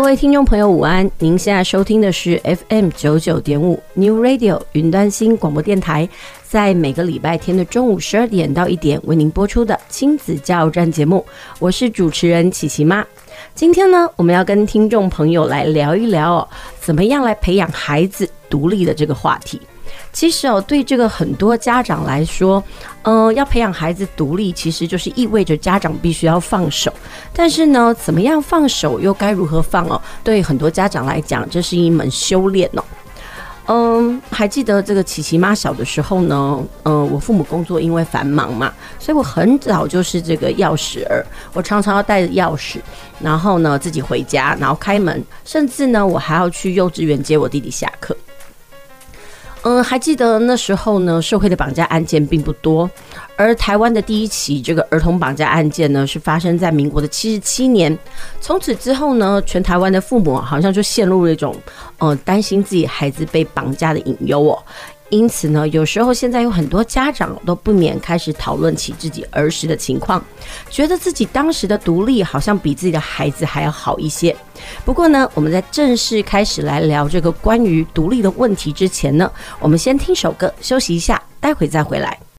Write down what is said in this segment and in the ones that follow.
各位听众朋友，午安！您现在收听的是 FM 九九点五 New Radio 云端新广播电台，在每个礼拜天的中午十二点到一点为您播出的亲子加油站节目，我是主持人琪琪妈。今天呢，我们要跟听众朋友来聊一聊哦，怎么样来培养孩子独立的这个话题。其实哦，对这个很多家长来说，嗯、要培养孩子独立，其实就是意味着家长必须要放手。但是呢，怎么样放手，又该如何放哦？对很多家长来讲，这是一门修炼哦。嗯，还记得这个琪琪妈小的时候呢，嗯，我父母工作因为繁忙嘛，所以我很早就是这个钥匙儿，我常常要带着钥匙，然后呢自己回家，然后开门，甚至呢我还要去幼稚园接我弟弟下课。嗯，还记得那时候呢，社会的绑架案件并不多，而台湾的第一起这个儿童绑架案件呢，是发生在民国的七十七年。从此之后呢，全台湾的父母好像就陷入了一种，呃，担心自己孩子被绑架的隐忧哦。因此呢，有时候现在有很多家长都不免开始讨论起自己儿时的情况，觉得自己当时的独立好像比自己的孩子还要好一些。不过呢，我们在正式开始来聊这个关于独立的问题之前呢，我们先听首歌休息一下，待会再回来。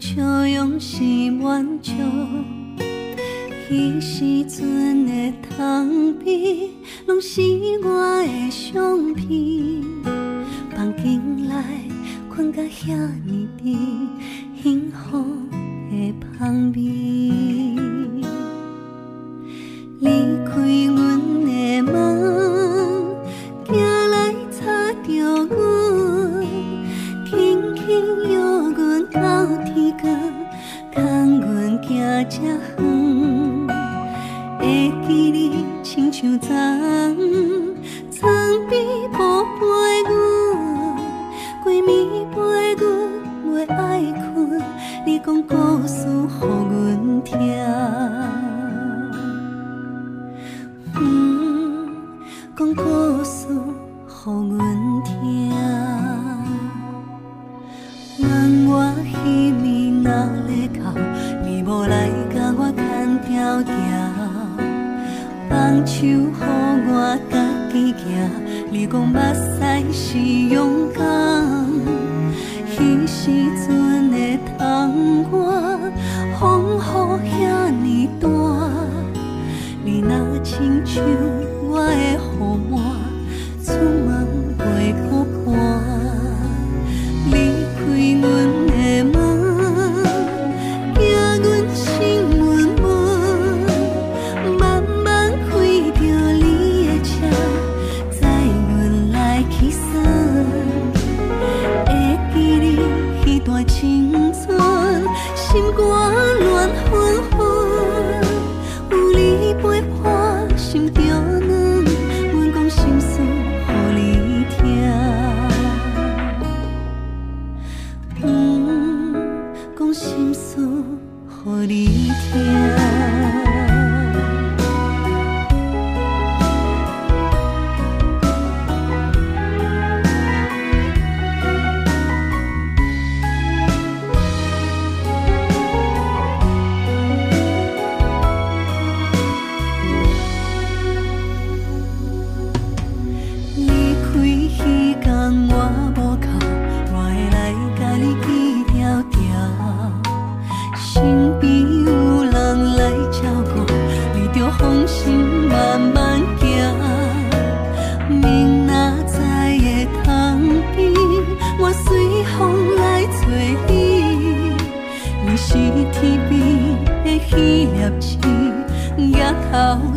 笑容是满笑，彼时阵的窗边，拢是我的相片。房间里困甲遐呢沉，幸福的香味。离开阮的梦，寄来找着阮，轻轻约阮到。看阮行遮远会记你亲像昨我无靠我会来甲你牵条身边有人来照顾你就放心慢慢行。明仔载的窗边我随风来找你是天边的星头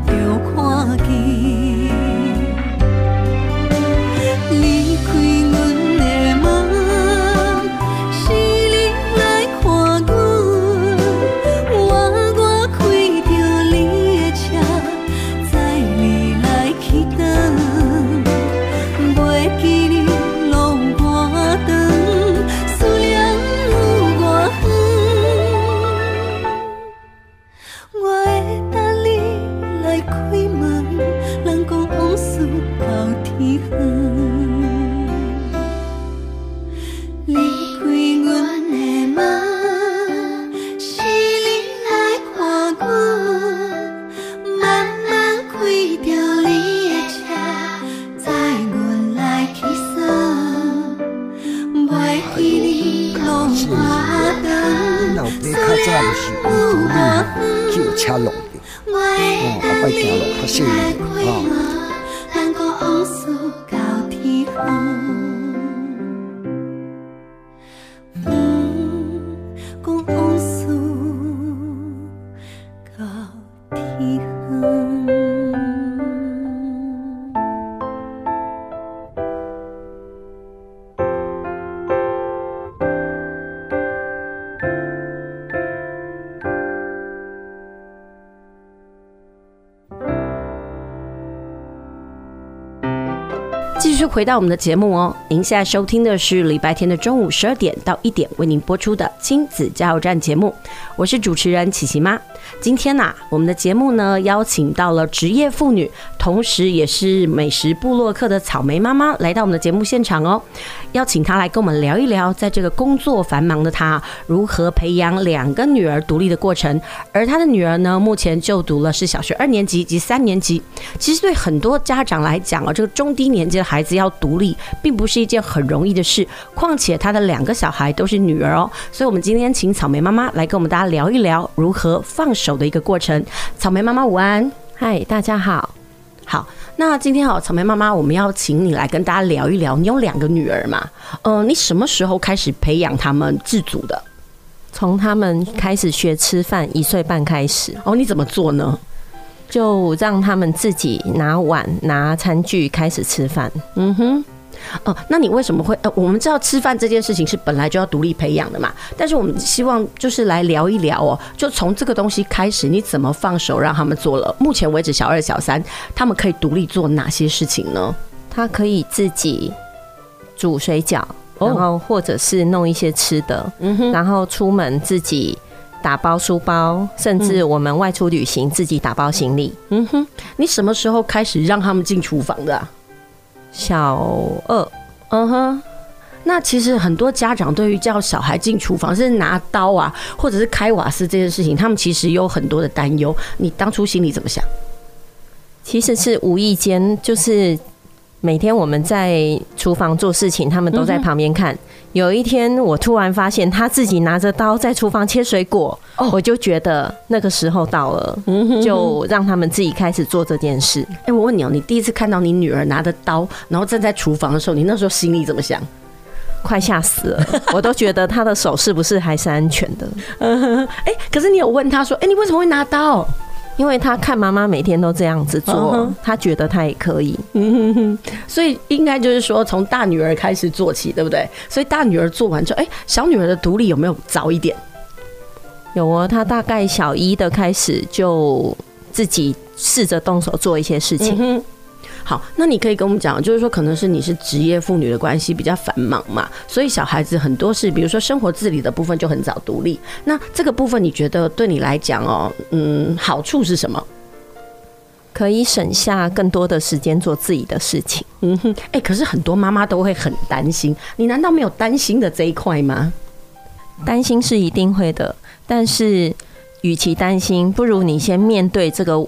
回到我们的节目哦，您现在收听的是礼拜天的中午十二点到一点为您播出的亲子加油站节目，我是主持人琪琪妈。今天呐、我们的节目呢邀请到了职业妇女，同时也是美食部落客的草莓妈妈来到我们的节目现场哦，邀请她来跟我们聊一聊，在这个工作繁忙的她如何培养两个女儿独立的过程。而她的女儿呢，目前就读了是小学二年级及三年级。其实对很多家长来讲啊，这个中低年级的孩子要独立，并不是一件很容易的事。况且她的两个小孩都是女儿哦，所以，我们今天请草莓妈妈来跟我们大家聊一聊如何放手的一个过程。草莓妈妈午安，嗨，大家好。好，那今天好，草莓妈妈，我们要请你来跟大家聊一聊。你有两个女儿嘛？呃，你什么时候开始培养他们自主的？从他们开始学吃饭，一岁半开始。哦，你怎么做呢？就让他们自己拿碗、拿餐具开始吃饭。嗯哼，哦，那你为什么会？呃，我们知道吃饭这件事情是本来就要独立培养的嘛。但是我们希望就是来聊一聊哦，就从这个东西开始，你怎么放手让他们做了？目前为止，小二、小三他们可以独立做哪些事情呢？他可以自己煮水饺，然后或者是弄一些吃的，然后出门自己。打包书包，甚至我们外出旅行自己打包行李。嗯哼，你什么时候开始让他们进厨房的啊？小二。嗯哼，那其实很多家长对于叫小孩进厨房，是拿刀啊，或者是开瓦斯这件事情，他们其实有很多的担忧。你当初心里怎么想？其实是无意间，就是。每天我们在厨房做事情，他们都在旁边看。有一天，我突然发现他自己拿着刀在厨房切水果，我就觉得那个时候到了，就让他们自己开始做这件事。哎，我问你哦，你第一次看到你女儿拿着刀，然后站在厨房的时候，你那时候心里怎么想？快吓死了！我都觉得她的手是不是还是安全的？哎，可是你有问他说，哎，你为什么会拿刀？因为他看妈妈每天都这样子做，他觉得他也可以，所以应该就是说从大女儿开始做起，对不对？所以大女儿做完之后，哎，小女儿的独立有没有早一点？有哦，她大概小一的开始就自己试着动手做一些事情。好，那你可以跟我们讲，就是说，可能是你是职业妇女的关系比较繁忙嘛，所以小孩子很多事，比如说生活自理的部分就很早独立。那这个部分你觉得对你来讲哦，嗯，好处是什么？可以省下更多的时间做自己的事情。嗯哼，哎，可是很多妈妈都会很担心，你难道没有担心的这一块吗？担心是一定会的，但是与其担心，不如你先面对这个。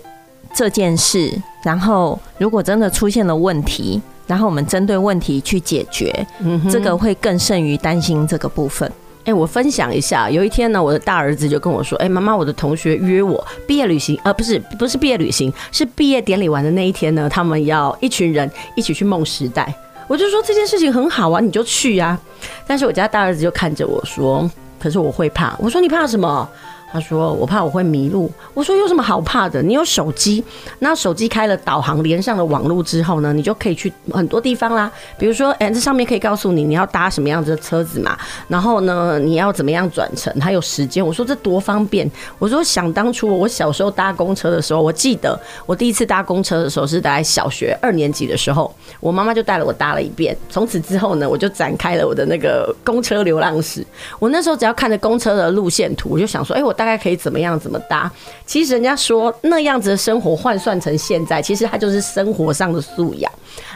这件事，然后如果真的出现了问题，然后我们针对问题去解决，嗯，这个会更胜于担心这个部分。哎，我分享一下，有一天呢，我的大儿子就跟我说：“哎，妈妈，我的同学约我毕业旅行，呃，不是，不是毕业旅行，是毕业典礼完的那一天呢，他们要一群人一起去梦时代。”我就说这件事情很好啊，你就去呀。但是我家大儿子就看着我说：“可是我会怕。”我说：“你怕什么？”他说：“我怕我会迷路。”我说：“有什么好怕的？你有手机，那手机开了导航，连上了网络之后呢，你就可以去很多地方啦。比如说，哎，这上面可以告诉你你要搭什么样子的车子嘛，然后呢，你要怎么样转乘，还有时间。”我说：“这多方便。”我说：“想当初我小时候搭公车的时候，我记得我第一次搭公车的时候是在小学二年级的时候，我妈妈就带了我搭了一遍。从此之后呢，我就展开了我的那个公车流浪史。我那时候只要看着公车的路线图，我就想说：哎，我大概可以怎么样怎么搭？其实人家说那样子的生活换算成现在，其实它就是生活上的素养。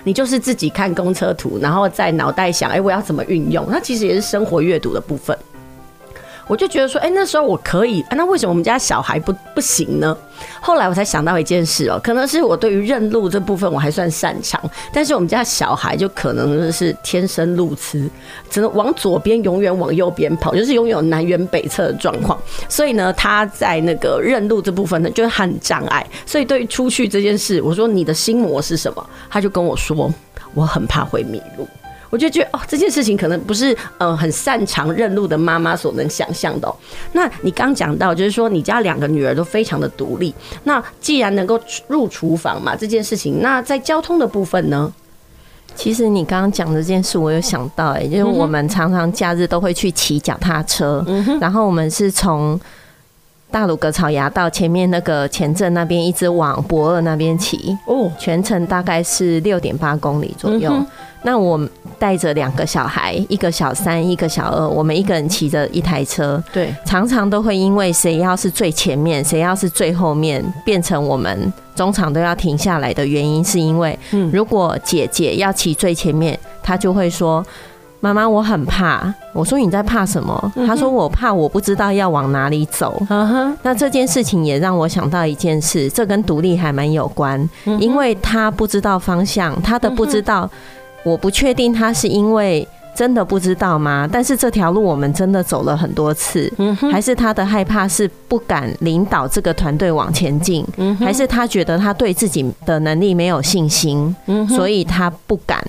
你就是自己看公车图，然后在脑袋想：哎，我要怎么运用？那其实也是生活阅读的部分。我就觉得说，哎、那时候我可以，那为什么我们家小孩不不行呢？后来我才想到一件事哦、可能是我对于认路这部分我还算擅长，但是我们家小孩就可能是天生路痴，只能往左边永远往右边跑，就是拥有南辕北辙的状况。所以呢，他在那个认路这部分呢，就很障碍。所以对于出去这件事，我说你的心魔是什么？他就跟我说，我很怕会迷路。我就觉得哦，这件事情可能不是呃很擅长认路的妈妈所能想象的哦。那你刚讲到，就是说你家两个女儿都非常的独立。那既然能够入厨房嘛，这件事情，那在交通的部分呢？其实你刚刚讲的这件事，我有想到，哎，就是我们常常假日都会去骑脚踏车，然后我们是从大鲁阁草衙到前面那个前镇那边，一直往博二那边骑，哦，全程大概是六点八公里左右。那我带着两个小孩，一个小三，一个小二，我们一个人骑着一台车，对，常常都会因为谁要是最前面，谁要是最后面，变成我们中场都要停下来的原因，是因为，如果姐姐要骑最前面，她就会说：“妈妈，我很怕。”我说：“你在怕什么？”她说：“我怕我不知道要往哪里走。”那这件事情也让我想到一件事，这跟独立还蛮有关，因为她不知道方向，她的不知道。我不确定他是因为真的不知道吗？但是这条路我们真的走了很多次，还是他的害怕是不敢领导这个团队往前进，还是他觉得他对自己的能力没有信心，所以他不敢。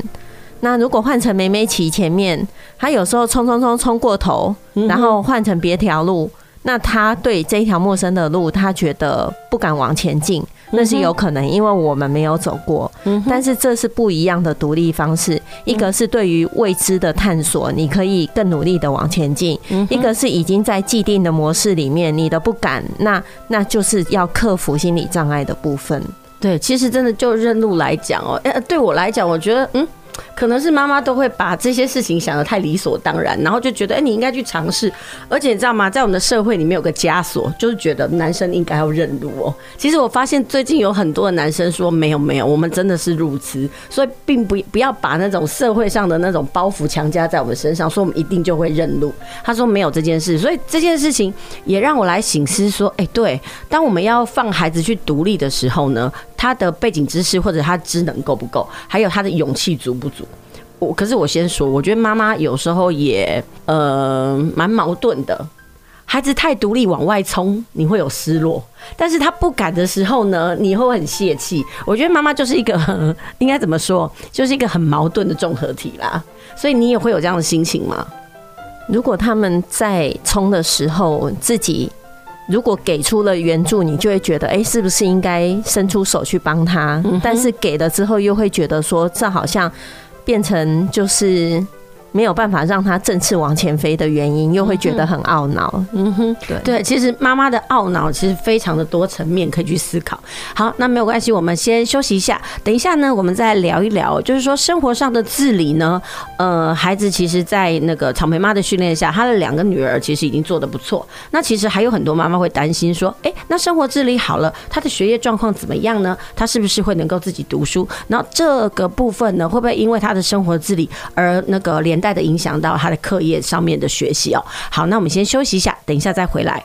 那如果换成梅梅骑前面，他有时候冲冲冲冲过头，然后换成别条路，那他对这一条陌生的路，他觉得不敢往前进。那是有可能，因为我们没有走过，但是这是不一样的独立方式。一个是对于未知的探索，你可以更努力的往前进；一个是已经在既定的模式里面，你的不敢，那那就是要克服心理障碍的部分。对，其实真的就认路来讲哦，哎，对我来讲，我觉得嗯。可能是妈妈都会把这些事情想得太理所当然，然后就觉得，哎，你应该去尝试。而且你知道吗？在我们的社会里面有个枷锁，就是觉得男生应该要认路哦。其实我发现最近有很多的男生说，没有没有，我们真的是如此，所以并不不要把那种社会上的那种包袱强加在我们身上，说我们一定就会认路。他说没有这件事，所以这件事情也让我来醒思说，哎，对，当我们要放孩子去独立的时候呢，他的背景知识或者他知能够不够，还有他的勇气足不足？我可是我先说，我觉得妈妈有时候也呃蛮矛盾的。孩子太独立往外冲，你会有失落；但是他不敢的时候呢，你会很泄气。我觉得妈妈就是一个 应该怎么说，就是一个很矛盾的综合体啦。所以你也会有这样的心情吗？如果他们在冲的时候自己。如果给出了援助，你就会觉得，哎，是不是应该伸出手去帮他？但是给了之后，又会觉得说，这好像变成就是。没有办法让他振翅往前飞的原因，又会觉得很懊恼。嗯哼，对对，其实妈妈的懊恼其实非常的多层面可以去思考。好，那没有关系，我们先休息一下，等一下呢，我们再聊一聊，就是说生活上的自理呢。呃，孩子其实，在那个草莓妈的训练下，他的两个女儿其实已经做得不错。那其实还有很多妈妈会担心说，哎，那生活自理好了，他的学业状况怎么样呢？他是不是会能够自己读书？然后这个部分呢，会不会因为他的生活自理而那个连带的影响到他的课业上面的学习哦。好，那我们先休息一下，等一下再回来。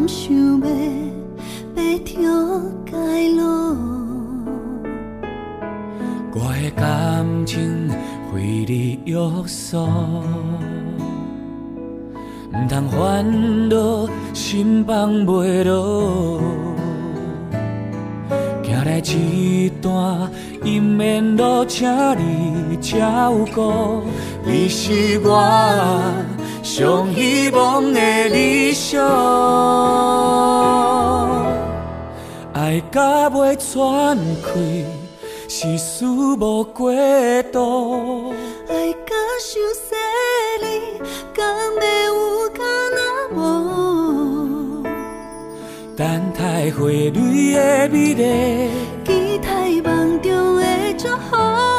你敢想要白条街路？我的感情为你约束。毋通烦恼，心放袂落，行来一段姻缘路，请你照顾。你是我上希望的理想，爱甲袂喘气，是事无过度。爱甲伤细腻，敢会有敢若无？等待花蕊的美丽，期待梦中的祝福。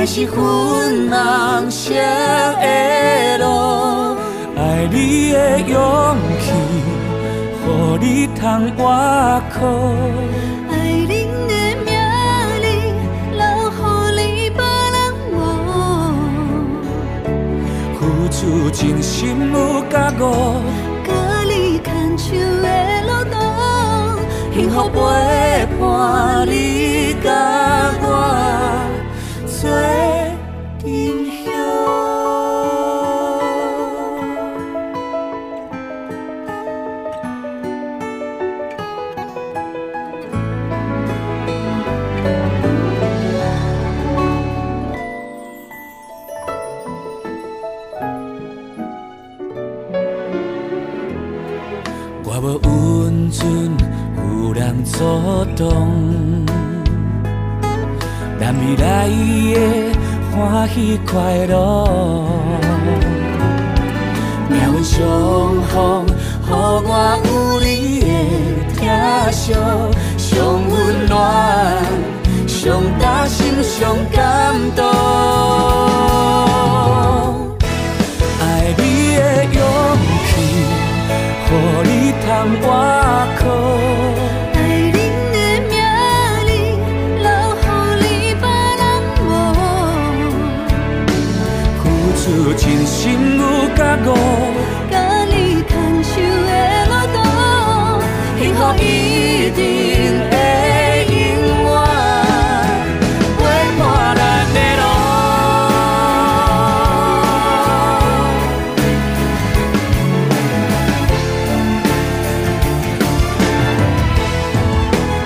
爱是薰红色的路，爱你的勇气，予你通活靠。有真心有觉悟，甲你牵手的路途，幸福陪伴你甲我做。阻挡，但未来的欢喜快乐，命运相逢，予我有你的疼惜，上温暖，上打心，上感动。爱你的勇气，予你通活靠。真心有觉悟，甲你牵手的路途，幸福一定会永远陪伴咱的路。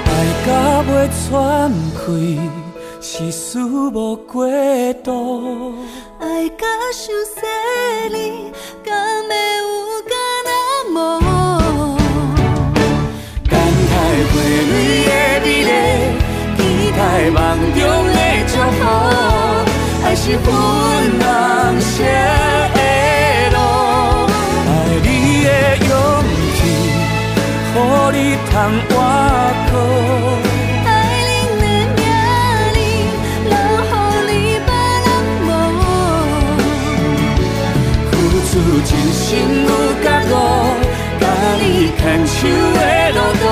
爱甲袂喘气，是事无过度。是粉红色的。路，爱你的勇气，予你通活靠。真心有觉悟，甲你牵手的路途，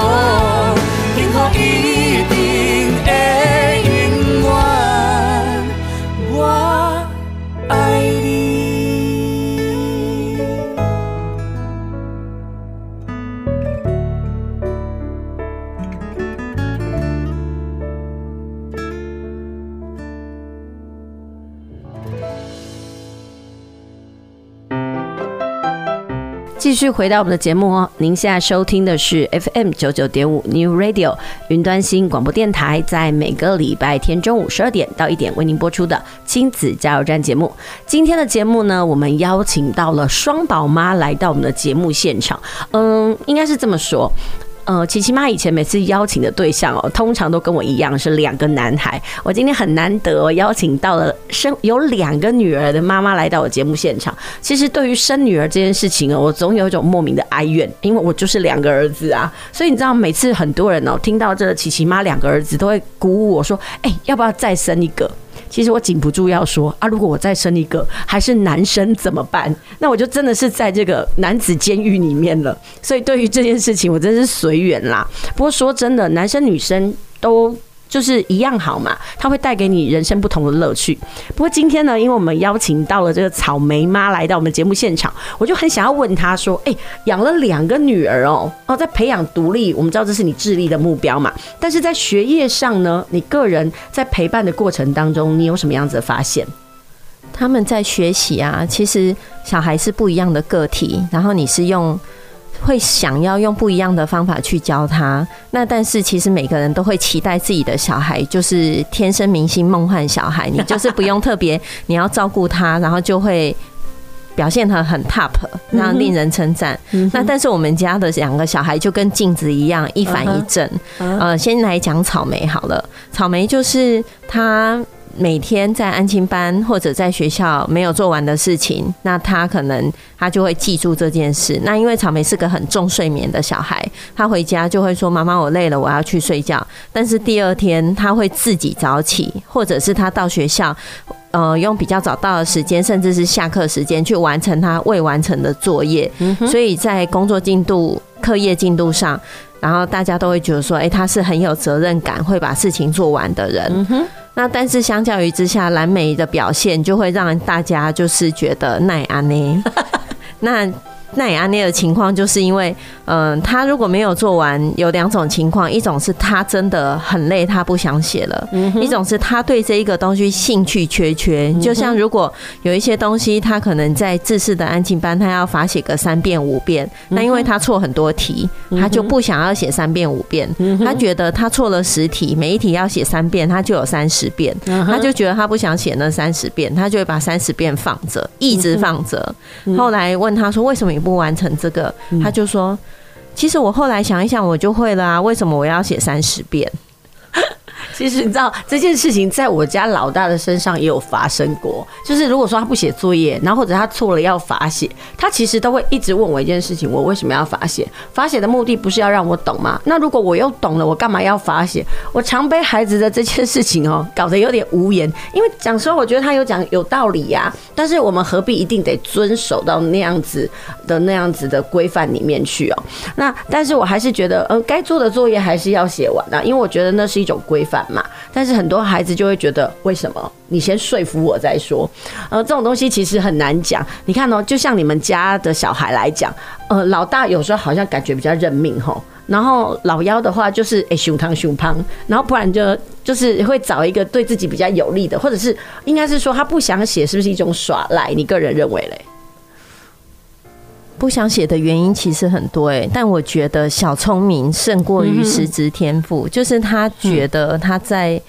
继续回到我们的节目哦，您现在收听的是 FM 九九点五 New Radio 云端新广播电台，在每个礼拜天中午十二点到一点为您播出的亲子加油站节目。今天的节目呢，我们邀请到了双宝妈来到我们的节目现场。嗯，应该是这么说。呃，琪琪妈以前每次邀请的对象哦，通常都跟我一样是两个男孩。我今天很难得邀请到了生有两个女儿的妈妈来到我节目现场。其实对于生女儿这件事情哦，我总有一种莫名的哀怨，因为我就是两个儿子啊。所以你知道，每次很多人哦听到这琪琪妈两个儿子，都会鼓舞我说：“哎，要不要再生一个？”其实我禁不住要说啊，如果我再生一个还是男生怎么办？那我就真的是在这个男子监狱里面了。所以对于这件事情，我真是随缘啦。不过说真的，男生女生都。就是一样好嘛，它会带给你人生不同的乐趣。不过今天呢，因为我们邀请到了这个草莓妈来到我们节目现场，我就很想要问她说：“哎，养了两个女儿哦，哦，在培养独立，我们知道这是你致力的目标嘛。但是在学业上呢，你个人在陪伴的过程当中，你有什么样子的发现？他们在学习啊，其实小孩是不一样的个体，然后你是用。会想要用不一样的方法去教他，那但是其实每个人都会期待自己的小孩就是天生明星梦幻小孩，你就是不用特别你要照顾他，然后就会表现得很 top，那令人称赞。那但是我们家的两个小孩就跟镜子一样，一反一正。呃，先来讲草莓好了，草莓就是他。每天在安亲班或者在学校没有做完的事情，那他可能他就会记住这件事。那因为草莓是个很重睡眠的小孩，他回家就会说：“妈妈，我累了，我要去睡觉。”但是第二天他会自己早起，或者是他到学校，呃，用比较早到的时间，甚至是下课时间去完成他未完成的作业。所以在工作进度、课业进度上，然后大家都会觉得说：“哎，他是很有责任感，会把事情做完的人。”那但是相较于之下，蓝莓的表现就会让大家就是觉得耐安呢，那。那也安内的情况，就是因为，嗯，他如果没有做完，有两种情况，一种是他真的很累，他不想写了；一种是他对这一个东西兴趣缺缺。就像如果有一些东西，他可能在自式的安静班，他要罚写个三遍五遍，那因为他错很多题，他就不想要写三遍五遍，他觉得他错了十题，每一题要写三遍，他就有三十遍，他就觉得他不想写那三十遍，他就会把三十遍放着，一直放着。后来问他说：“为什么？”不完成这个，他就说：“其实我后来想一想，我就会了啊，为什么我要写三十遍？” 其实你知道这件事情在我家老大的身上也有发生过。就是如果说他不写作业，然后或者他错了要罚写，他其实都会一直问我一件事情：我为什么要罚写？罚写的目的不是要让我懂吗？那如果我又懂了，我干嘛要罚写？我常背孩子的这件事情哦，搞得有点无言。因为讲说，我觉得他有讲有道理呀，但是我们何必一定得遵守到那样子的那样子的规范里面去哦？那但是我还是觉得，呃，该做的作业还是要写完的，因为我觉得那是一种规范。嘛，但是很多孩子就会觉得，为什么你先说服我再说？呃，这种东西其实很难讲。你看哦，就像你们家的小孩来讲，呃，老大有时候好像感觉比较认命吼，然后老幺的话就是哎，熊汤熊汤，然后不然就就是会找一个对自己比较有利的，或者是应该是说他不想写，是不是一种耍赖？你个人认为嘞？不想写的原因其实很多诶，但我觉得小聪明胜过于实质天赋，就是他觉得他在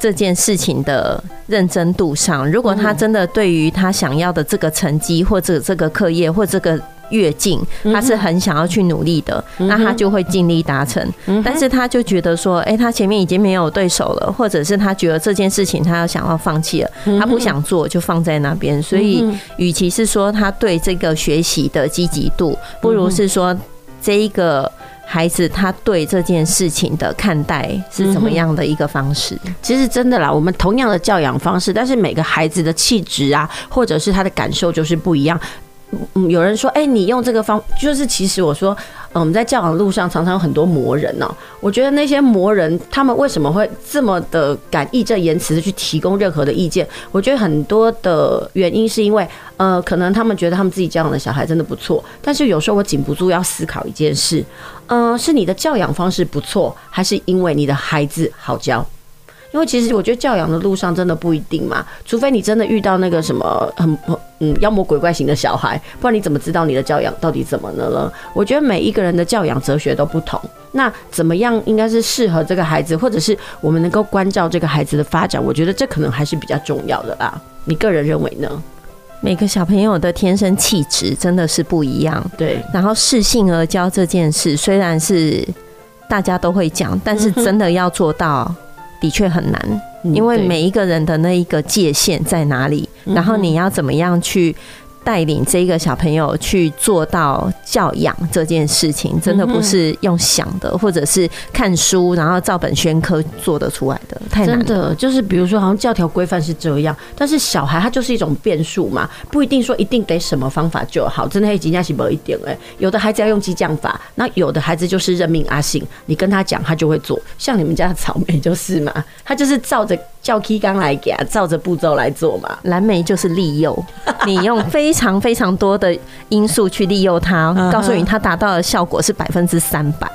这件事情的认真度上，如果他真的对于他想要的这个成绩或者这个课业或这个。越近，他是很想要去努力的，那他就会尽力达成。但是他就觉得说，哎，他前面已经没有对手了，或者是他觉得这件事情他要想要放弃了，他不想做就放在那边。所以，与其是说他对这个学习的积极度，不如是说这一个孩子他对这件事情的看待是怎么样的一个方式。其实真的啦，我们同样的教养方式，但是每个孩子的气质啊，或者是他的感受就是不一样。嗯，有人说，哎，你用这个方，就是其实我说，嗯，我们在教养路上常常有很多魔人呢。我觉得那些魔人，他们为什么会这么的敢义正言辞的去提供任何的意见？我觉得很多的原因是因为，呃，可能他们觉得他们自己教养的小孩真的不错，但是有时候我禁不住要思考一件事，嗯，是你的教养方式不错，还是因为你的孩子好教？因为其实我觉得教养的路上真的不一定嘛，除非你真的遇到那个什么很嗯妖魔鬼怪型的小孩，不然你怎么知道你的教养到底怎么了呢？我觉得每一个人的教养哲学都不同，那怎么样应该是适合这个孩子，或者是我们能够关照这个孩子的发展，我觉得这可能还是比较重要的啦。你个人认为呢？每个小朋友的天生气质真的是不一样，对。然后适性而教这件事，虽然是大家都会讲，但是真的要做到。的确很难，因为每一个人的那一个界限在哪里，然后你要怎么样去带领这个小朋友去做到教养这件事情，真的不是用想的，或者是看书然后照本宣科做得出来的，太难了。真的就是，比如说，好像教条规范是这样，但是小孩他就是一种变数嘛，不一定说一定得什么方法就好。真的，还真的是某一点哎。有的孩子要用激将法，那有的孩子就是任命阿信，你跟他讲，他就会做。像你们家的草莓就是嘛，他就是照着教 K 纲来给他，照着步骤来做嘛。蓝莓就是利诱，你用非常。非常多的因素去利诱他，告诉你他达到的效果是百分之三百，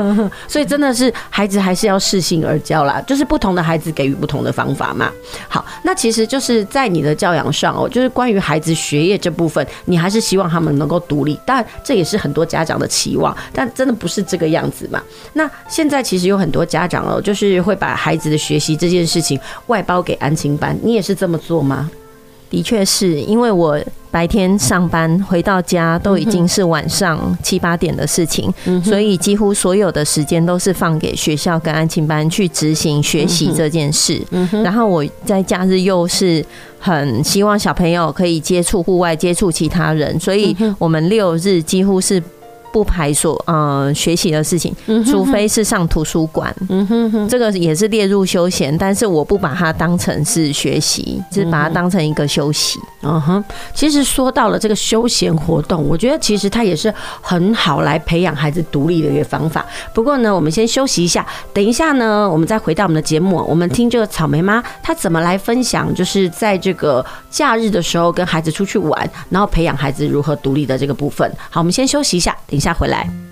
所以真的是孩子还是要适性而教啦，就是不同的孩子给予不同的方法嘛。好，那其实就是在你的教养上哦，就是关于孩子学业这部分，你还是希望他们能够独立，但这也是很多家长的期望，但真的不是这个样子嘛。那现在其实有很多家长哦，就是会把孩子的学习这件事情外包给安亲班，你也是这么做吗？的确是因为我白天上班回到家都已经是晚上七八点的事情，所以几乎所有的时间都是放给学校跟安亲班去执行学习这件事。然后我在假日又是很希望小朋友可以接触户外、接触其他人，所以我们六日几乎是。不排除呃学习的事情，除非是上图书馆，嗯哼哼，这个也是列入休闲，但是我不把它当成是学习，只是把它当成一个休息。嗯哼，其实说到了这个休闲活动，我觉得其实它也是很好来培养孩子独立的一个方法。不过呢，我们先休息一下，等一下呢，我们再回到我们的节目，我们听这个草莓妈她怎么来分享，就是在这个假日的时候跟孩子出去玩，然后培养孩子如何独立的这个部分。好，我们先休息一下，等一下回来。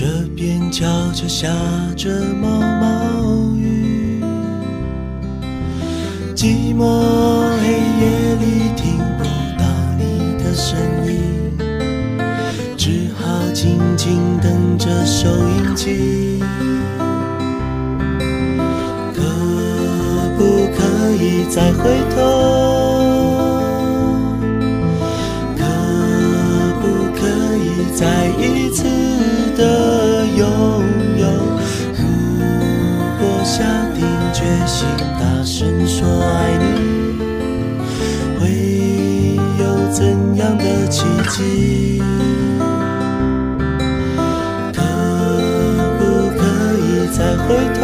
这边悄悄下着毛毛雨，寂寞黑夜里听不到你的声音，只好静静等着收音机。可不可以再回头？可不可以再一次心大声说爱你，会有怎样的奇迹？可不可以再回头？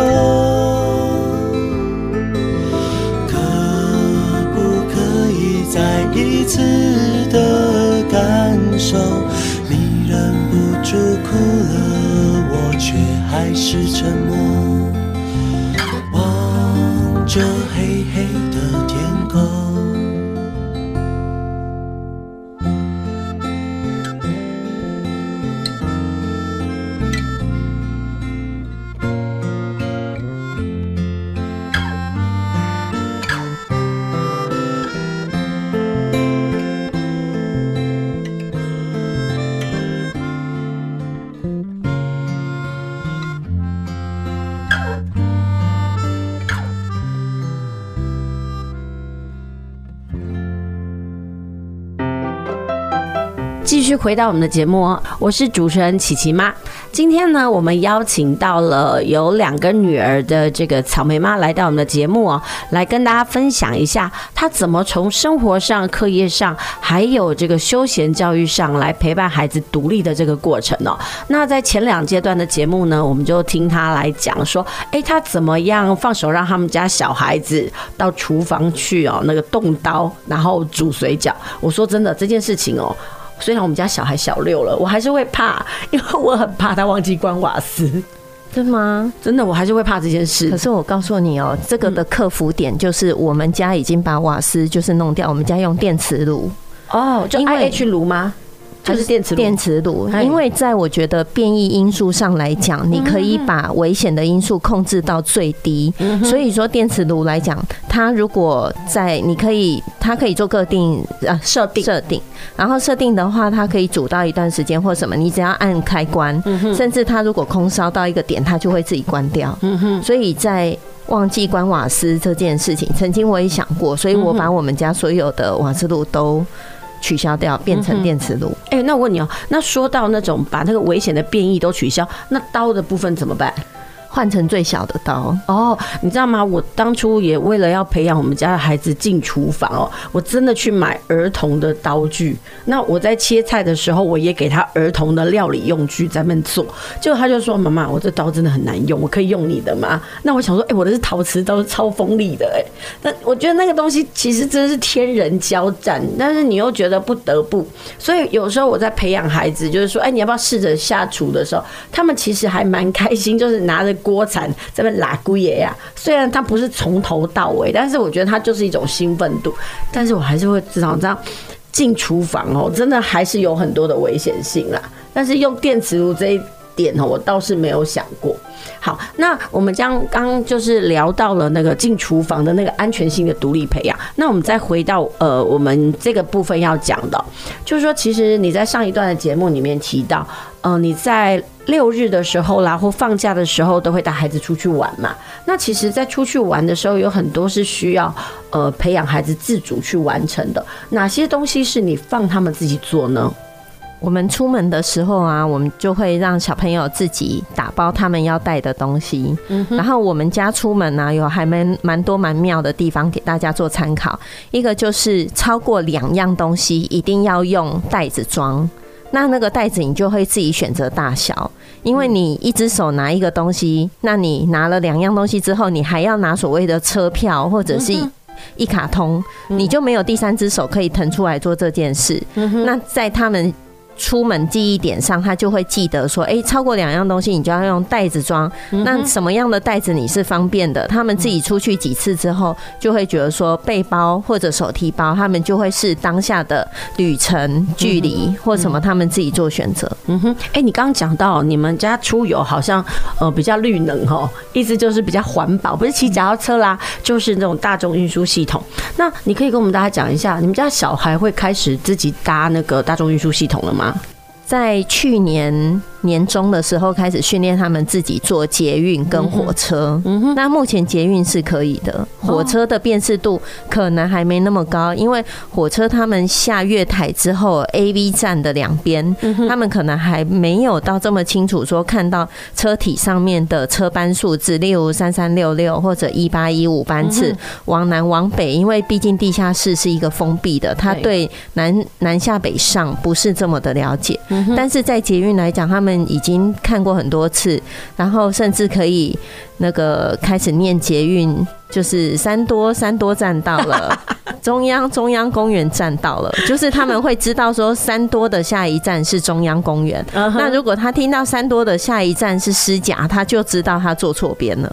可不可以再一次的感受？你忍不住哭了，我却还是沉默，着回到我们的节目哦，我是主持人琪琪妈。今天呢，我们邀请到了有两个女儿的这个草莓妈来到我们的节目哦，来跟大家分享一下她怎么从生活上、课业上，还有这个休闲教育上来陪伴孩子独立的这个过程哦。那在前两阶段的节目呢，我们就听她来讲说，哎，她怎么样放手让他们家小孩子到厨房去哦，那个动刀，然后煮水饺。我说真的，这件事情哦。虽然我们家小孩小六了，我还是会怕，因为我很怕他忘记关瓦斯。真的吗？真的，我还是会怕这件事。可是我告诉你哦，这个的克服点就是我们家已经把瓦斯就是弄掉，我们家用电磁炉。哦，就 IH 炉吗？还是电磁电磁炉，因为在我觉得变异因素上来讲，你可以把危险的因素控制到最低。所以说电磁炉来讲，它如果在你可以，它可以做个定呃设定。设定，然后设定的话，它可以煮到一段时间或什么，你只要按开关，甚至它如果空烧到一个点，它就会自己关掉。所以在忘记关瓦斯这件事情，曾经我也想过，所以我把我们家所有的瓦斯炉都。取消掉，变成电磁炉。哎、欸，那我问你哦，那说到那种把那个危险的变异都取消，那刀的部分怎么办？换成最小的刀哦，你知道吗？我当初也为了要培养我们家的孩子进厨房哦，我真的去买儿童的刀具。那我在切菜的时候，我也给他儿童的料理用具在那做。结果他就说：“妈妈，我这刀真的很难用，我可以用你的吗？”那我想说：“哎、我的是陶瓷刀，超锋利的。”哎，那我觉得那个东西其实真的是天人交战，但是你又觉得不得不。所以有时候我在培养孩子，就是说：“哎、你要不要试着下厨的时候，他们其实还蛮开心，就是拿着。”锅铲这边拉姑爷呀，虽然他不是从头到尾，但是我觉得他就是一种兴奋度。但是我还是会知道这样进厨房哦，真的还是有很多的危险性啦。但是用电磁炉这一点哦，我倒是没有想过。好，那我们将刚就是聊到了那个进厨房的那个安全性的独立培养。那我们再回到呃，我们这个部分要讲的，就是说，其实你在上一段的节目里面提到，呃，你在六日的时候啦，或放假的时候，都会带孩子出去玩嘛。那其实，在出去玩的时候，有很多是需要呃培养孩子自主去完成的。哪些东西是你放他们自己做呢？我们出门的时候啊，我们就会让小朋友自己打包他们要带的东西。然后我们家出门呢，有还蛮蛮多蛮妙的地方给大家做参考。一个就是超过两样东西一定要用袋子装，那那个袋子你就会自己选择大小，因为你一只手拿一个东西，那你拿了两样东西之后，你还要拿所谓的车票或者是一卡通，你就没有第三只手可以腾出来做这件事。那在他们。出门记忆点上，他就会记得说，哎，超过两样东西，你就要用袋子装。那什么样的袋子你是方便的？他们自己出去几次之后，就会觉得说，背包或者手提包，他们就会是当下的旅程距离或什么，他们自己做选择。嗯哼，哎，你刚刚讲到你们家出游好像呃比较绿能哦，意思就是比较环保，不是骑脚踏车啦，就是那种大众运输系统。那你可以跟我们大家讲一下，你们家小孩会开始自己搭那个大众运输系统了吗？在去年年中的时候开始训练他们自己坐捷运跟火车。嗯哼，那目前捷运是可以的，火车的辨识度可能还没那么高，因为火车他们下月台之后，A、B 站的两边，他们可能还没有到这么清楚，说看到车体上面的车班数字，例如三三六六或者一八一五班次，往南往北，因为毕竟地下室是一个封闭的，他对。南南下北上不是这么的了解。但是在捷运来讲，他们们已经看过很多次，然后甚至可以那个开始念捷运。就是三多三多站到了，中央中央公园站到了，就是他们会知道说三多的下一站是中央公园。那如果他听到三多的下一站是师甲，他就知道他坐错边了。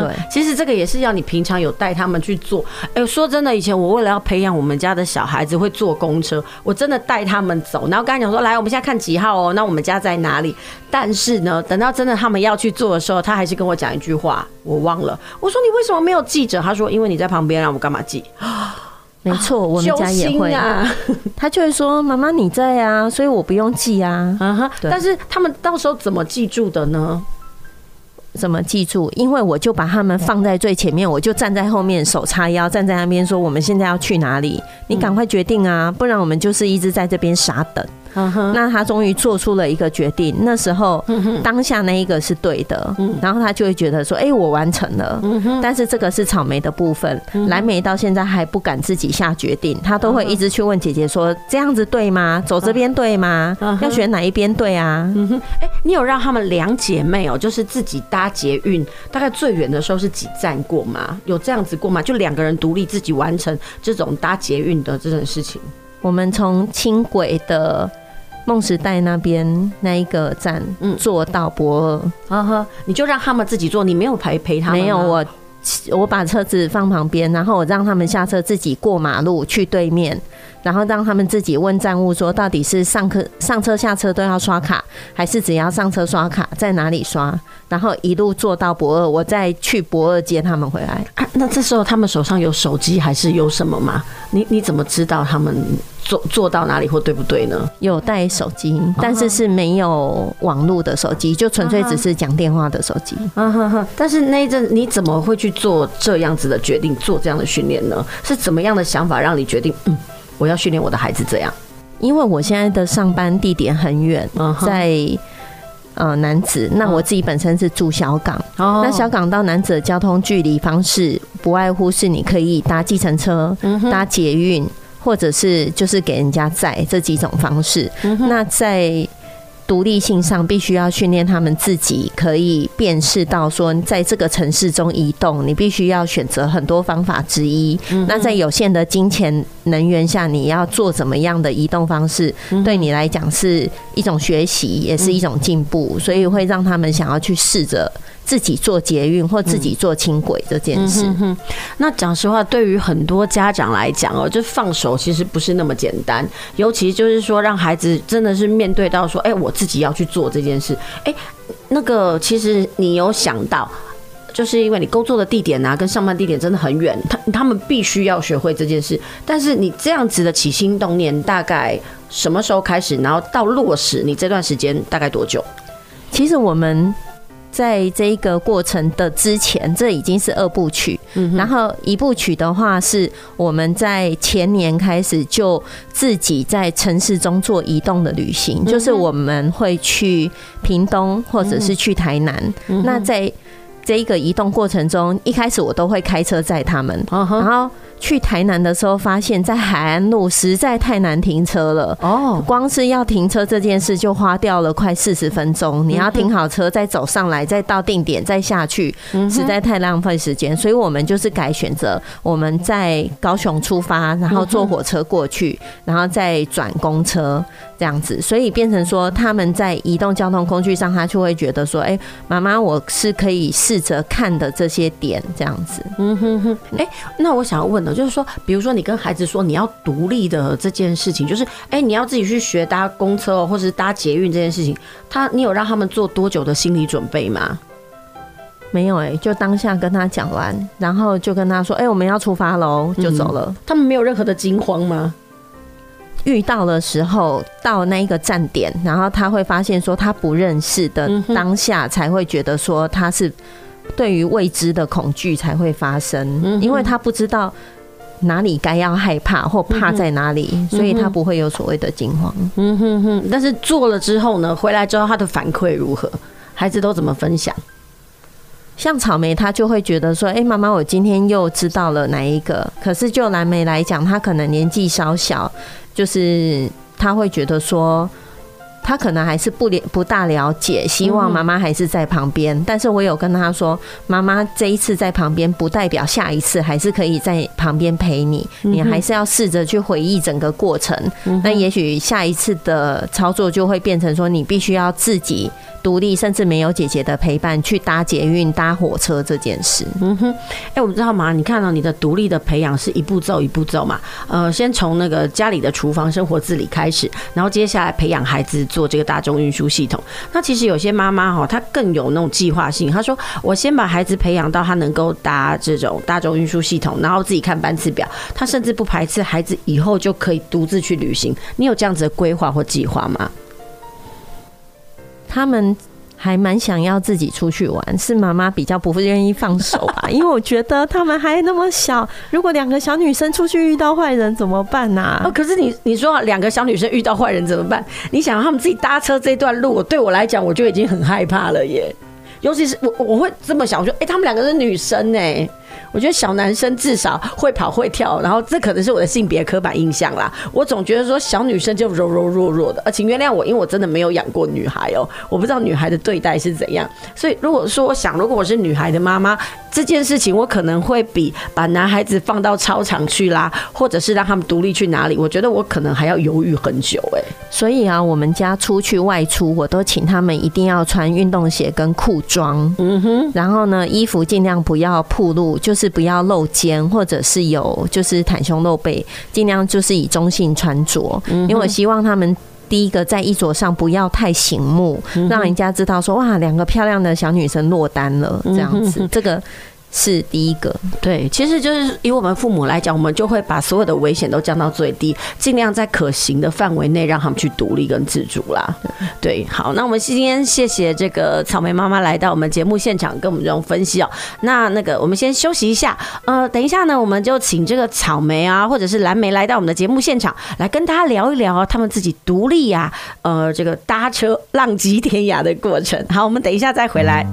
对，其实这个也是要你平常有带他们去坐。哎，说真的，以前我为了要培养我们家的小孩子会坐公车，我真的带他们走，然后跟他讲说，来，我们现在看几号哦，那我们家在哪里？但是呢，等到真的他们要去坐的时候，他还是跟我讲一句话，我忘了。我说你为什么没有记着？他说因为你在旁边，让我干嘛记？没错，我们家也会啊。他就会说妈妈你在啊，所以我不用记啊。啊哈，但是他们到时候怎么记住的呢？怎么记住？因为我就把他们放在最前面，我就站在后面，手叉腰站在那边说我们现在要去哪里？你赶快决定啊，不然我们就是一直在这边傻等。那他终于做出了一个决定，那时候当下那一个是对的，然后他就会觉得说：“哎，我完成了。”但是这个是草莓的部分，蓝莓到现在还不敢自己下决定，他都会一直去问姐姐说：“这样子对吗？走这边对吗？要选哪一边对啊？”哎，你有让他们两姐妹哦，就是自己搭捷运，大概最远的时候是几站过吗？有这样子过吗？就两个人独立自己完成这种搭捷运的这种事情？我们从轻轨的梦时代那边那一个站，嗯，坐到博二，呵呵，你就让他们自己坐，你没有陪陪他们？没有，我我把车子放旁边，然后我让他们下车自己过马路去对面。然后让他们自己问站务说，到底是上课上车下车都要刷卡，还是只要上车刷卡，在哪里刷？然后一路坐到博二，我再去博二接他们回来。啊，那这时候他们手上有手机还是有什么吗？你你怎么知道他们坐坐到哪里或对不对呢？有带手机，但是是没有网络的手机，就纯粹只是讲电话的手机。嗯哼哼。但是那一阵你怎么会去做这样子的决定，做这样的训练呢？是怎么样的想法让你决定？嗯。我要训练我的孩子这样，因为我现在的上班地点很远，在呃南子。那我自己本身是住小港，那小港到南子的交通距离方式不外乎是你可以搭计程车、搭捷运，或者是就是给人家载这几种方式。那在独立性上，必须要训练他们自己可以辨识到说，在这个城市中移动，你必须要选择很多方法之一。那在有限的金钱能源下，你要做怎么样的移动方式，对你来讲是一种学习，也是一种进步，所以会让他们想要去试着。自己做捷运或自己做轻轨这件事，嗯嗯、那讲实话，对于很多家长来讲哦，就放手其实不是那么简单，尤其就是说让孩子真的是面对到说，哎，我自己要去做这件事，哎，那个其实你有想到，就是因为你工作的地点啊，跟上班地点真的很远，他他们必须要学会这件事，但是你这样子的起心动念，大概什么时候开始，然后到落实，你这段时间大概多久？其实我们。在这一个过程的之前，这已经是二部曲。然后一部曲的话，是我们在前年开始就自己在城市中做移动的旅行，就是我们会去屏东或者是去台南。那在这一个移动过程中，一开始我都会开车载他们，然后。去台南的时候，发现在海安路实在太难停车了。哦，光是要停车这件事就花掉了快四十分钟。你要停好车，再走上来，再到定点，再下去，实在太浪费时间。所以我们就是改选择我们在高雄出发，然后坐火车过去，然后再转公车这样子。所以变成说他们在移动交通工具上，他就会觉得说：“哎，妈妈，我是可以试着看的这些点这样子。”嗯哼哼。哎，那我想要问的，就是说，比如说你跟孩子说你要独立的这件事情，就是哎，你要自己去学搭公车或者是搭捷运这件事情，他你有让他们做多久的心理准备吗？没有哎、欸，就当下跟他讲完，然后就跟他说：“哎、欸，我们要出发喽，就走了。嗯”他们没有任何的惊慌吗？遇到的时候到那一个站点，然后他会发现说他不认识的当下，才会觉得说他是对于未知的恐惧才会发生，因为他不知道哪里该要害怕或怕在哪里，所以他不会有所谓的惊慌。嗯哼哼。但是做了之后呢，回来之后他的反馈如何？孩子都怎么分享？像草莓，他就会觉得说：“哎，妈妈，我今天又知道了哪一个？”可是就蓝莓来讲，他可能年纪稍小，就是他会觉得说。他可能还是不了不大了解，希望妈妈还是在旁边。但是我有跟他说，妈妈这一次在旁边，不代表下一次还是可以在旁边陪你。你还是要试着去回忆整个过程。那也许下一次的操作就会变成说，你必须要自己独立，甚至没有姐姐的陪伴去搭捷运、搭火车这件事。嗯哼，哎，我们知道吗？你看到你的独立的培养是一步骤一步骤嘛？呃，先从那个家里的厨房生活自理开始，然后接下来培养孩子。做这个大众运输系统，那其实有些妈妈哈，她更有那种计划性。她说：“我先把孩子培养到他能够搭这种大众运输系统，然后自己看班次表。她甚至不排斥孩子以后就可以独自去旅行。你有这样子的规划或计划吗？”他们。还蛮想要自己出去玩，是妈妈比较不愿意放手吧？因为我觉得他们还那么小，如果两个小女生出去遇到坏人怎么办呢？啊？哦，可是你你说两个小女生遇到坏人怎么办？你想他们自己搭车这段路，对我来讲我就已经很害怕了耶。尤其是我我会这么想，我说哎，他们两个是女生哎。我觉得小男生至少会跑会跳，然后这可能是我的性别刻板印象啦。我总觉得说小女生就柔柔弱弱的，呃，请原谅我，因为我真的没有养过女孩哦，我不知道女孩的对待是怎样。所以如果说我想，如果我是女孩的妈妈，这件事情我可能会比把男孩子放到操场去啦，或者是让他们独立去哪里，我觉得我可能还要犹豫很久哎。所以啊，我们家出去外出，我都请他们一定要穿运动鞋跟裤装，嗯哼，然后呢，衣服尽量不要暴露，就是。不要露肩，或者是有就是袒胸露背，尽量就是以中性穿着。因为我希望他们第一个在衣着上不要太醒目，让人家知道说哇，两个漂亮的小女生落单了这样子。这个。是第一个，对，其实就是以我们父母来讲，我们就会把所有的危险都降到最低，尽量在可行的范围内让他们去独立跟自主啦。对，好，那我们今天谢谢这个草莓妈妈来到我们节目现场跟我们这种分析哦。那那个我们先休息一下，呃，等一下呢，我们就请这个草莓啊，或者是蓝莓来到我们的节目现场，来跟大家聊一聊他们自己独立呀，呃，这个搭车浪迹天涯的过程。好，我们等一下再回来。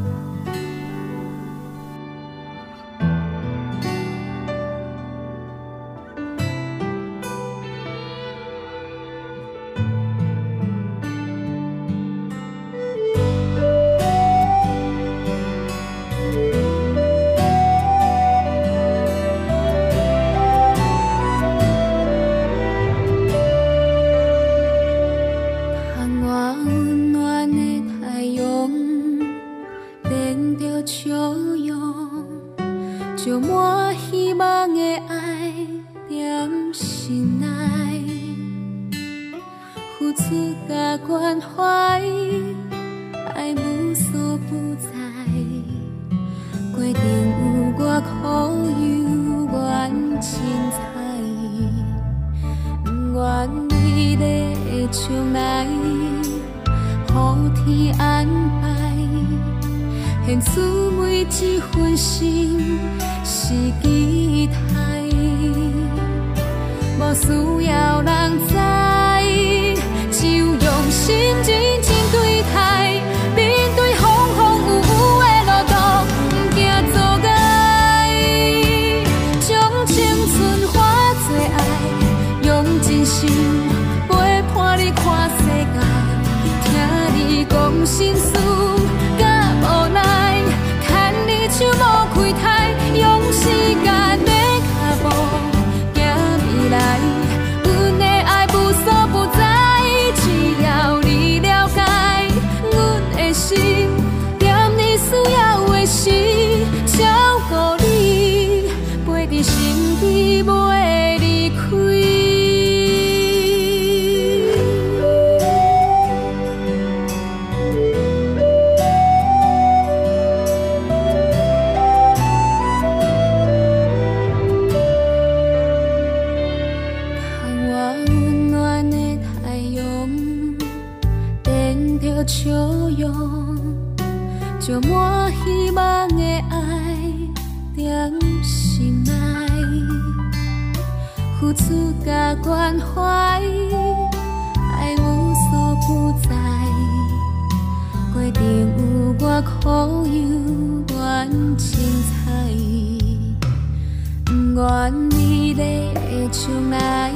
愿美丽的将来，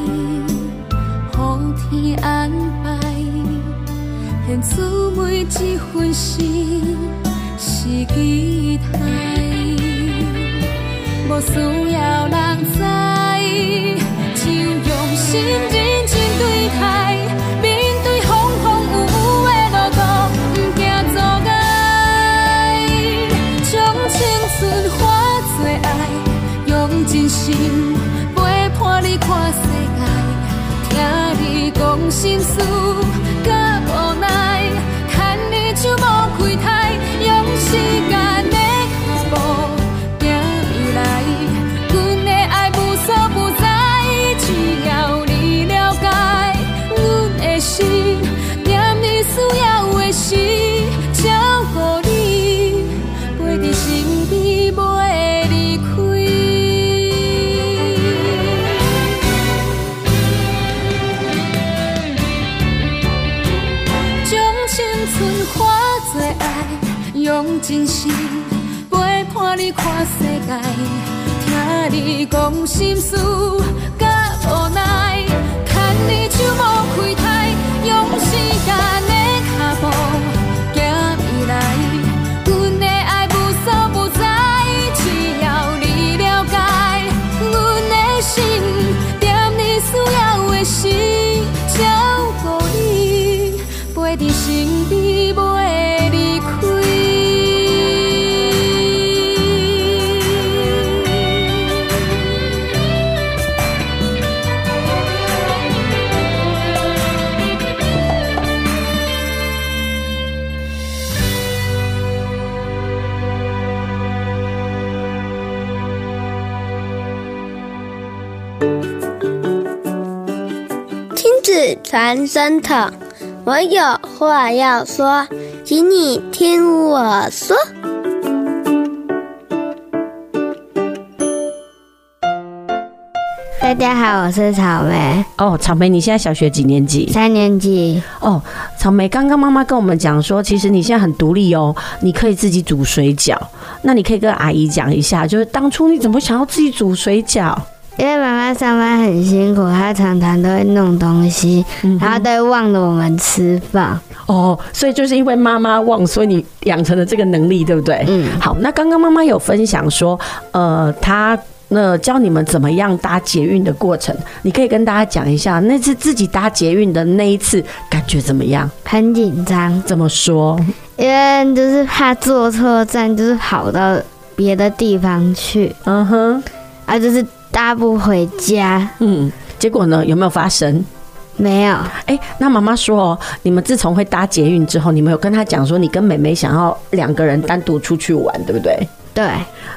好天安排。献出每一份心，是倾诉真心陪伴你看世界，听你讲心事，传声筒，我有话要说，请你听我说。大家好，我是草莓，哦，草莓，你现在小学几年级？三年级。哦，草莓，刚刚妈妈跟我们讲说，其实你现在很独立哦，你可以自己煮水饺。那你可以跟阿姨讲一下，就是当初你怎么想要自己煮水饺？因为妈妈上班很辛苦，她常常都会弄东西，然后都会忘了我们吃饭。哦，所以就是因为妈妈忘，所以你养成了这个能力，对不对？嗯。好，那刚刚妈妈有分享说，呃，她那教你们怎么样搭捷运的过程，你可以跟大家讲一下，那次自己搭捷运的那一次感觉怎么样？很紧张。怎么说？因为就是怕坐错站，就是跑到别的地方去。嗯哼，啊，就是。搭不回家，嗯，结果呢？有没有发生？没有。哎、欸，那妈妈说哦，你们自从会搭捷运之后，你们有跟她讲说，你跟妹妹想要两个人单独出去玩，对不对？对。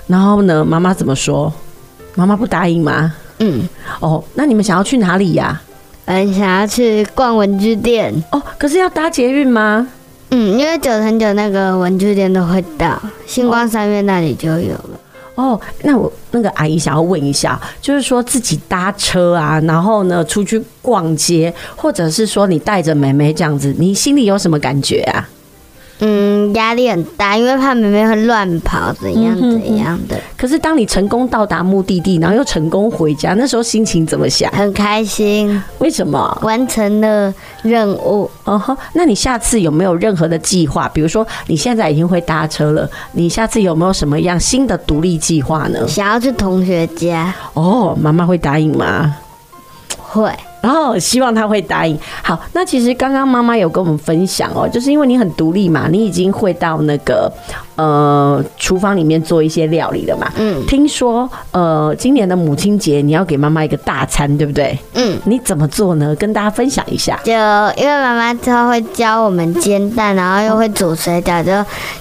然后呢，妈妈怎么说？妈妈不答应吗？嗯。哦，那你们想要去哪里呀、啊？嗯，想要去逛文具店。哦，可是要搭捷运吗？嗯，因为九成九那个文具店都会到，星光三月那里就有了。哦，那我那个阿姨想要问一下，就是说自己搭车啊，然后呢出去逛街，或者是说你带着妹妹这样子，你心里有什么感觉啊？嗯，压力很大，因为怕妹妹会乱跑，怎样怎样的。可是当你成功到达目的地，然后又成功回家，那时候心情怎么想？很开心。为什么？完成了任务。哦吼，那你下次有没有任何的计划？比如说你现在已经会搭车了，你下次有没有什么样新的独立计划呢？想要去同学家。哦，妈妈会答应吗？会。然后希望他会答应。好，那其实刚刚妈妈有跟我们分享哦，就是因为你很独立嘛，你已经会到那个呃厨房里面做一些料理的嘛。嗯，听说呃今年的母亲节你要给妈妈一个大餐，对不对？嗯，你怎么做呢？跟大家分享一下。就因为妈妈之后会教我们煎蛋，然后又会煮水饺，就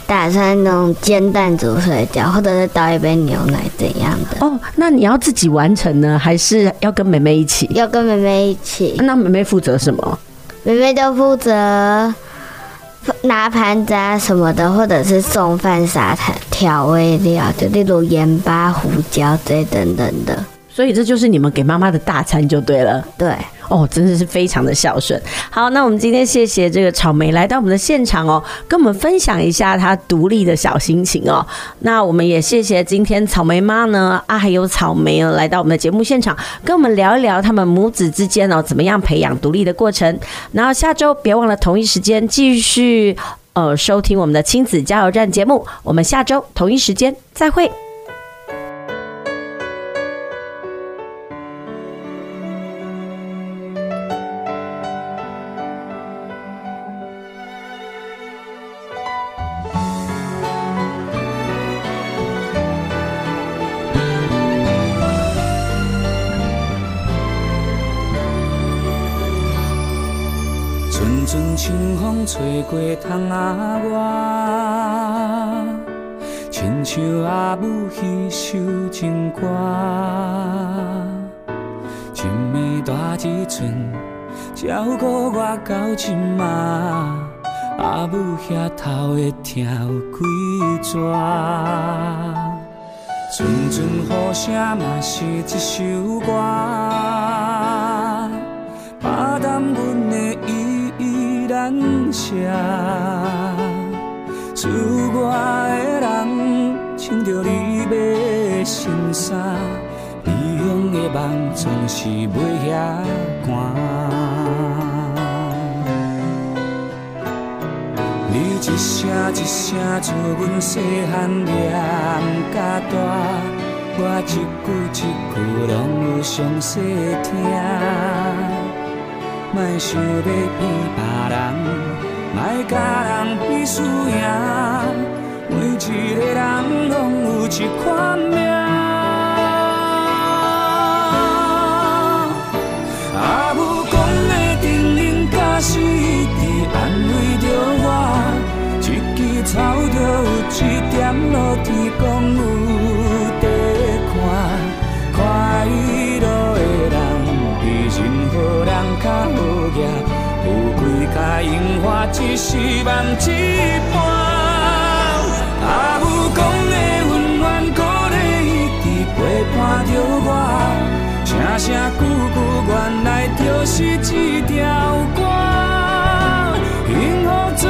打算那种煎蛋煮水饺，或者是倒一杯牛奶怎样的。哦，那你要自己完成呢，还是要跟妹妹一起？要跟妹妹一起。那妹妹负责什么？妹妹就负责拿盘子啊什么的，或者是送饭、撒调味料，就例如盐巴、胡椒这些等等的。所以这就是你们给妈妈的大餐就对了。对。哦，真的是非常的孝顺。好，那我们今天谢谢这个草莓来到我们的现场哦，跟我们分享一下她独立的小心情哦。那我们也谢谢今天草莓妈呢啊，还有草莓哦，来到我们的节目现场，跟我们聊一聊他们母子之间哦怎么样培养独立的过程。然后下周别忘了同一时间继续呃收听我们的亲子加油站节目。我们下周同一时间再会。吹过窗仔外，亲像阿母彼首情歌。一暝大日春，照顾我到今仔，阿母遐头会疼有几逝。阵阵雨声嘛是一首歌，难舍，厝外的人穿着你买的新衫，异乡的梦总是袂遐寒。你一声一声做阮细汉念甲大，我一句一句拢有详细听。莫想要变别人，莫甲人比输赢，每一个人拢有一款命。阿母讲的叮咛假死，伫安慰着我，一枝草就有一点露天公有何人较好。有几架樱花，只是梦一半。阿母讲的温暖鼓励，一直陪伴着我。声声句句，原来就是一条歌。幸福做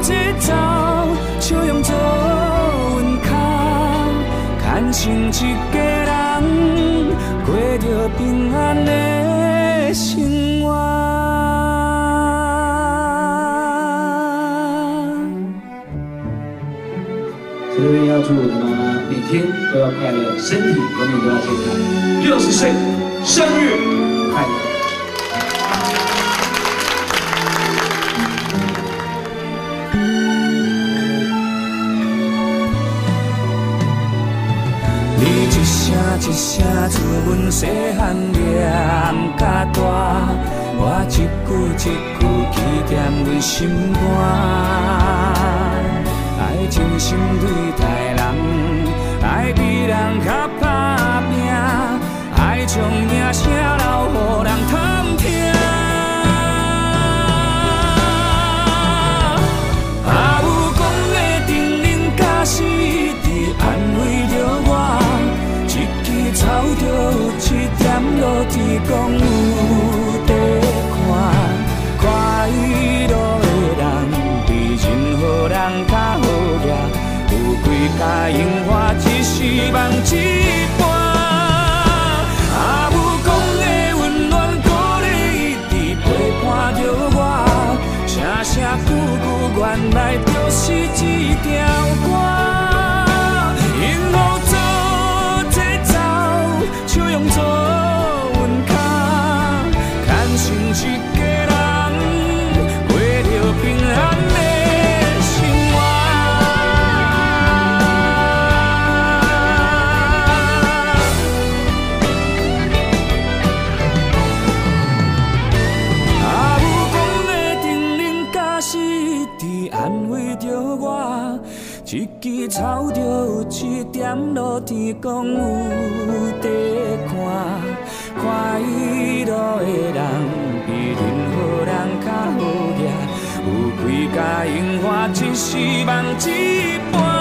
节奏，笑容做温卡，牵成一家人，过着平都要快乐，身体永远都要健康，六十岁生日快乐！你一声一声做阮细汉念甲大，我一句一句记在阮心肝。爱真心对待人，爱比人较打拼，爱将名声留予人通听。阿母讲的叮咛假死，伫安慰着我，一枝草就有一点露天公有在看，快乐的人比任何人较好。几架樱花，只是梦一半。阿母讲的温暖鼓励，一直陪伴着我。声声句句，原来就是一条一点露天讲有地看，快乐的人比任何人较好掠，有几家樱花只是梦一半。